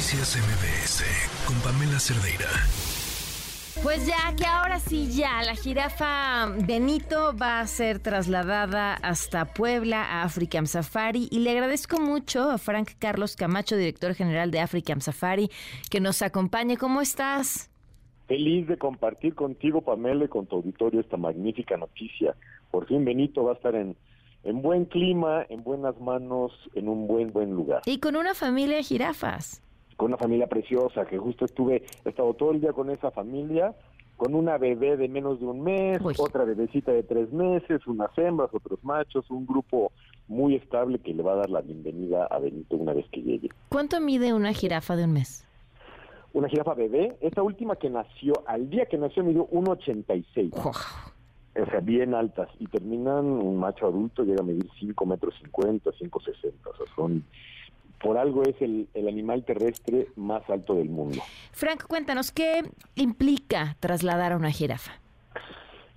Noticias MBS con Pamela Cerdeira. Pues ya que ahora sí ya la jirafa Benito va a ser trasladada hasta Puebla a African Safari y le agradezco mucho a Frank Carlos Camacho, director general de African Safari, que nos acompañe. ¿Cómo estás? Feliz de compartir contigo, Pamela, y con tu auditorio esta magnífica noticia. Por fin Benito va a estar en, en buen clima, en buenas manos, en un buen, buen lugar. Y con una familia de jirafas con una familia preciosa, que justo estuve, he estado todo el día con esa familia, con una bebé de menos de un mes, otra bebecita de tres meses, unas hembras, otros machos, un grupo muy estable que le va a dar la bienvenida a Benito una vez que llegue. ¿Cuánto mide una jirafa de un mes? Una jirafa bebé, esta última que nació, al día que nació midió 1,86. O sea, bien altas. Y terminan, un macho adulto llega a medir 5 metros 50, 5,60. O sea, son por algo es el, animal terrestre más alto del mundo. Frank, cuéntanos, ¿qué implica trasladar a una jirafa?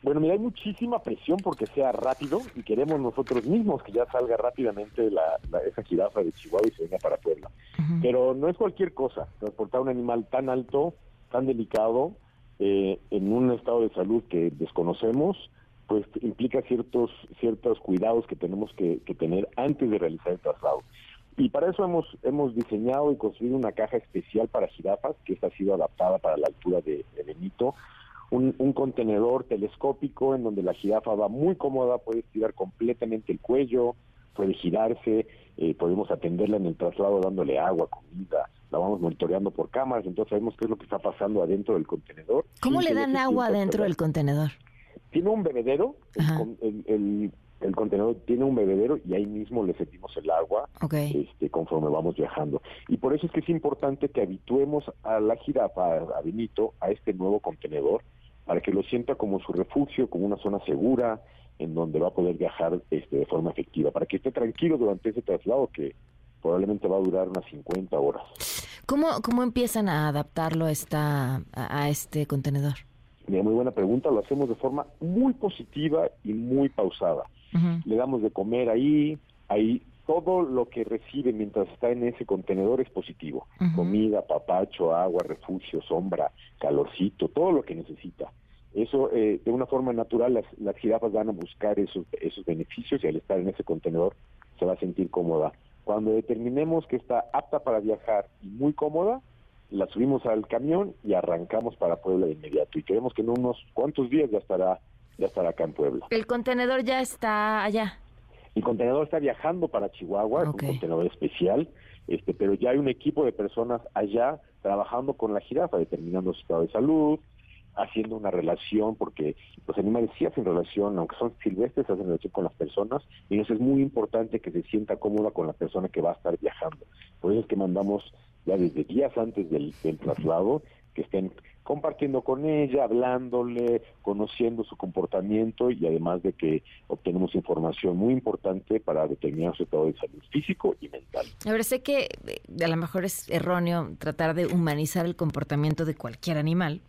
Bueno, mira, hay muchísima presión porque sea rápido y queremos nosotros mismos que ya salga rápidamente la, esa jirafa de Chihuahua y se venga para Puebla. Pero no es cualquier cosa, transportar un animal tan alto, tan delicado, eh, en un estado de salud que desconocemos, pues implica ciertos ciertos cuidados que tenemos que tener antes de realizar el traslado. Y para eso hemos, hemos diseñado y construido una caja especial para jirafas, que esta ha sido adaptada para la altura de, Benito, un, contenedor telescópico en donde la jirafa va muy cómoda, puede estirar completamente el cuello, puede girarse, eh, podemos atenderla en el traslado dándole agua, comida, la vamos monitoreando por cámaras, entonces sabemos qué es lo que está pasando adentro del contenedor. ¿Cómo le dan agua dentro del contenedor? Tiene un bebedero, el, el contenedor tiene un bebedero y ahí mismo le servimos el agua este, conforme vamos viajando. Y por eso es que es importante que habituemos a la jirafa, a Benito, a este nuevo contenedor, para que lo sienta como su refugio, como una zona segura, en donde va a poder viajar este, de forma efectiva, para que esté tranquilo durante ese traslado que probablemente va a durar unas 50 horas. ¿Cómo, cómo empiezan a adaptarlo esta, a este contenedor? muy buena pregunta, lo hacemos de forma muy positiva y muy pausada le damos de comer ahí, ahí todo lo que recibe mientras está en ese contenedor es positivo. Comida, papacho, agua, refugio, sombra, calorcito, todo lo que necesita. Eso, eh, de una forma natural, las, las jirafas van a buscar esos, esos beneficios y al estar en ese contenedor se va a sentir cómoda. Cuando determinemos que está apta para viajar y muy cómoda, la subimos al camión y arrancamos para Puebla de inmediato. Y creemos que en unos cuantos días ya estará ya estará acá en Puebla. ¿El contenedor ya está allá? El contenedor está viajando para Chihuahua, es un contenedor especial, este, pero ya hay un equipo de personas allá trabajando con la jirafa, determinando su estado de salud, haciendo una relación, porque los animales sí hacen relación, aunque son silvestres, hacen relación con las personas, y eso es muy importante que se sienta cómoda con la persona que va a estar viajando. Por eso es que mandamos ya desde días antes del, del traslado que estén compartiendo con ella, hablándole, conociendo su comportamiento y además de que obtenemos información muy importante para determinar su estado de salud físico y mental. A ver, sé que eh, a lo mejor es erróneo tratar de humanizar el comportamiento de cualquier animal,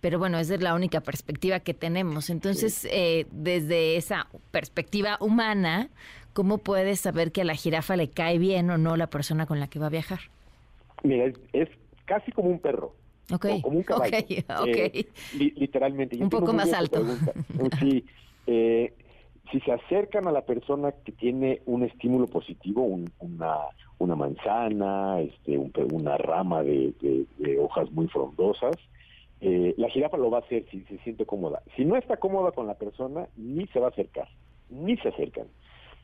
pero bueno, esa es la única perspectiva que tenemos. Entonces, eh, desde esa perspectiva humana, ¿cómo puedes saber que a la jirafa le cae bien o no la persona con la que va a viajar? Mira, es casi como un perro como un caballo. Eh, literalmente. un poco más alto. sí, eh, si se acercan a la persona que tiene un estímulo positivo, una, una manzana, este, una rama de, hojas muy frondosas, eh, la jirafa lo va a hacer si se siente cómoda. Si no está cómoda con la persona, ni se va a acercar, ni se acercan.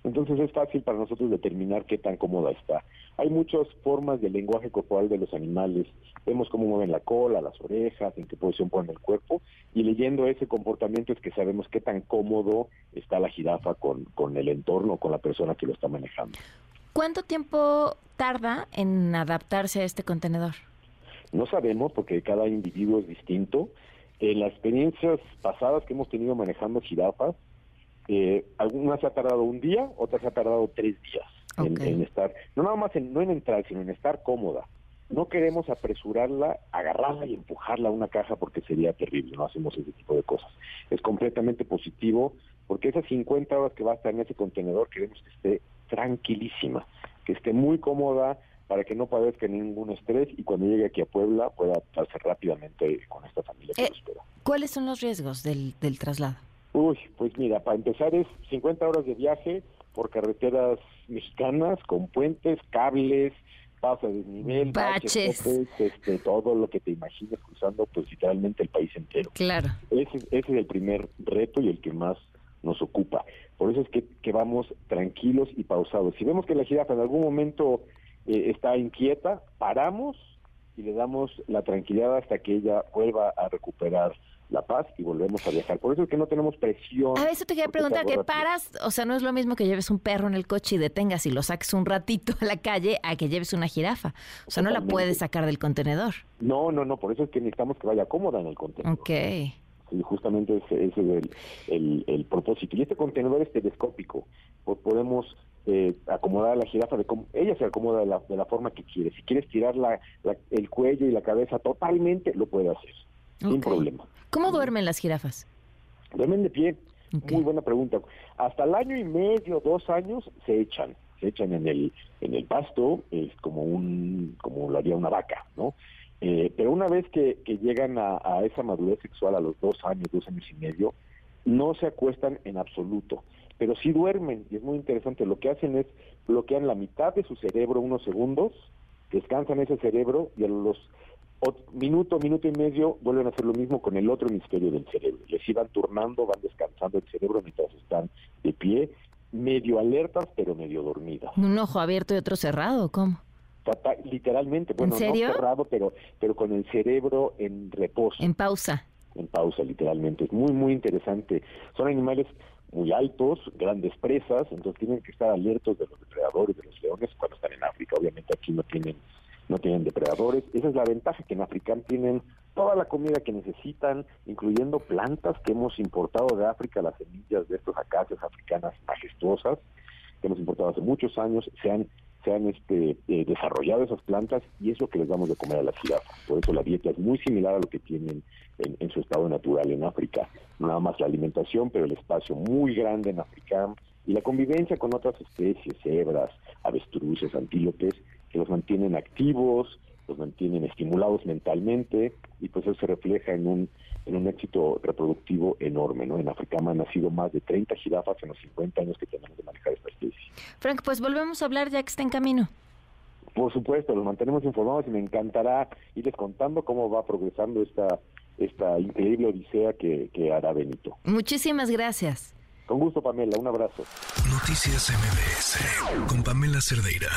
Entonces es fácil para nosotros determinar qué tan cómoda está. Hay muchas formas del lenguaje corporal de los animales. Vemos cómo mueven la cola, las orejas, en qué posición ponen el cuerpo. Y leyendo ese comportamiento es que sabemos qué tan cómodo está la jirafa con, con el entorno, con la persona que lo está manejando. ¿Cuánto tiempo tarda en adaptarse a este contenedor? No sabemos porque cada individuo es distinto. En las experiencias pasadas que hemos tenido manejando jirafas, eh, algunas se ha tardado un día, otras se ha tardado tres días en, estar, no nada más en, no en entrar, sino en estar cómoda. No queremos apresurarla, agarrarla y empujarla a una caja porque sería terrible, no hacemos ese tipo de cosas. Es completamente positivo porque esas 50 horas que va a estar en ese contenedor queremos que esté tranquilísima, que esté muy cómoda, para que no padezca ningún estrés y cuando llegue aquí a Puebla pueda adaptarse rápidamente con esta familia que Eh, lo espera. ¿Cuáles son los riesgos del, del traslado? Uy, pues mira, para empezar es 50 horas de viaje por carreteras mexicanas con puentes, cables, pasos de desnivel, Baches. topes, este, todo lo que te imagines cruzando pues literalmente el país entero. Claro. Ese, ese es el primer reto y el que más nos ocupa. Por eso es que, que vamos tranquilos y pausados. Si vemos que la jirafa en algún momento eh, está inquieta, paramos y le damos la tranquilidad hasta que ella vuelva a recuperar la paz y volvemos a viajar. Por eso es que no tenemos presión. A eso te quería preguntar, es ¿qué algo rápido. paras? O sea, no es lo mismo que lleves un perro en el coche y detengas y lo saques un ratito a la calle a que lleves una jirafa. O sea, no la puedes sacar del contenedor. No, no, no, por eso es que necesitamos que vaya cómoda en el contenedor. Ok. Sí, justamente ese, ese es el, el- el propósito. Y este contenedor es telescópico. Pues podemos eh, acomodar a la jirafa de cómo ella se acomoda de la, de la forma que quiere. Si quieres tirar la, la- el cuello y la cabeza totalmente, lo puede hacer. Sin problema. ¿Cómo duermen las jirafas? Duermen de pie. Muy buena pregunta. Hasta el año y medio, dos años, se echan. Se echan en el, en el pasto, es como un, como lo haría una vaca, ¿no? Eh, pero una vez que, que llegan a, a esa madurez sexual a los dos años, dos años y medio, no se acuestan en absoluto, pero sí duermen, y es muy interesante, lo que hacen es bloquean la mitad de su cerebro unos segundos, descansan ese cerebro y a los ot- minuto, minuto y medio vuelven a hacer lo mismo con el otro hemisferio del cerebro. Les iban turnando, van descansando el cerebro mientras están de pie, medio alertas, pero medio dormidas. ¿Un ojo abierto y otro cerrado? ¿Cómo? Tata- Literalmente, bueno, serio? no cerrado, pero, pero con el cerebro en reposo, en... En pausa. pausa, literalmente. Es muy, muy interesante. Son animales muy altos, grandes presas, entonces tienen que estar alertos de los depredadores, de los leones cuando están en África. Obviamente aquí no tienen no tienen depredadores. Esa es la ventaja, que en África tienen toda la comida que necesitan, incluyendo plantas que hemos importado de África, las semillas de estas acacias africanas majestuosas, que hemos importado hace muchos años, se han, se han este, eh, desarrollado esas plantas y es lo que les damos de comer a las jirafas. Por eso la dieta es muy similar a lo que tienen en, en su estado natural en África. Nada más la alimentación, pero el espacio muy grande en África y la convivencia con otras especies, cebras, avestruces, antílopes, que los mantienen activos, los mantienen estimulados mentalmente y pues eso se refleja en un en un éxito reproductivo enorme, ¿no? En África han nacido más de 30 jirafas en los 50 años que tenemos de manejar esta especie. Frank, pues volvemos a hablar ya que está en camino. Por supuesto, los mantenemos informados y me encantará irles contando cómo va progresando esta esta increíble odisea que, que hará Benito. Muchísimas gracias. Con gusto, Pamela, un abrazo. Noticias MBS con Pamela Cerdeira.